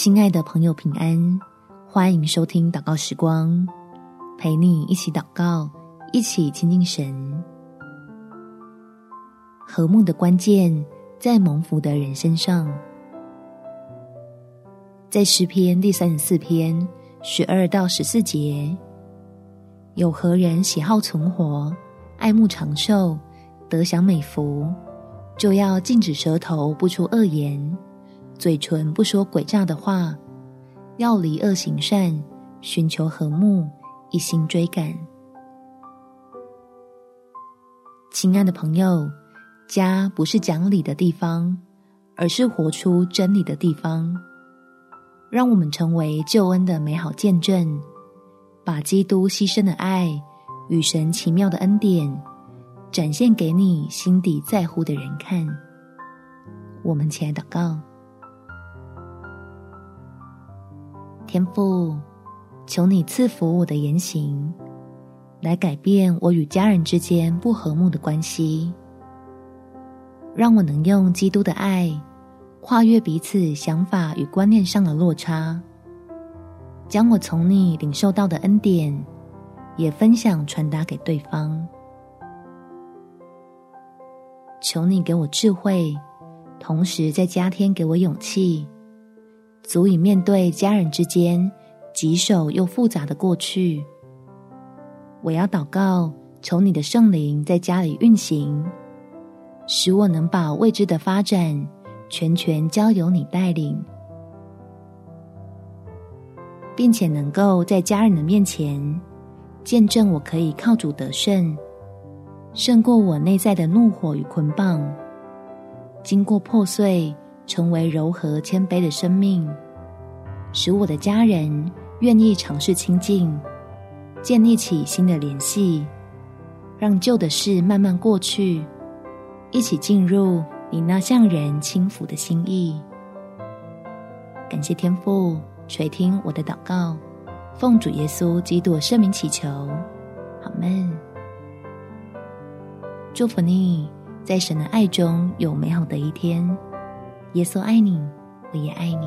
亲爱的朋友，平安！欢迎收听祷告时光，陪你一起祷告，一起亲近神。和睦的关键在蒙福的人身上，在诗篇第三十四篇十二到十四节，有何人喜好存活，爱慕长寿，得享美福，就要禁止舌头不出恶言。嘴唇不说诡诈的话，要离恶行善，寻求和睦，一心追赶。亲爱的朋友，家不是讲理的地方，而是活出真理的地方。让我们成为救恩的美好见证，把基督牺牲的爱与神奇妙的恩典展现给你心底在乎的人看。我们起来祷告。天父，求你赐福我的言行，来改变我与家人之间不和睦的关系，让我能用基督的爱跨越彼此想法与观念上的落差，将我从你领受到的恩典也分享传达给对方。求你给我智慧，同时再加添给我勇气。足以面对家人之间棘手又复杂的过去。我要祷告，求你的圣灵在家里运行，使我能把未知的发展全权交由你带领，并且能够在家人的面前见证我可以靠主得胜，胜过我内在的怒火与捆绑，经过破碎。成为柔和谦卑的生命，使我的家人愿意尝试亲近，建立起新的联系，让旧的事慢慢过去，一起进入你那向人轻抚的心意。感谢天父垂听我的祷告，奉主耶稣基督圣名祈求，阿们。祝福你在神的爱中有美好的一天。耶稣爱你，我也爱你。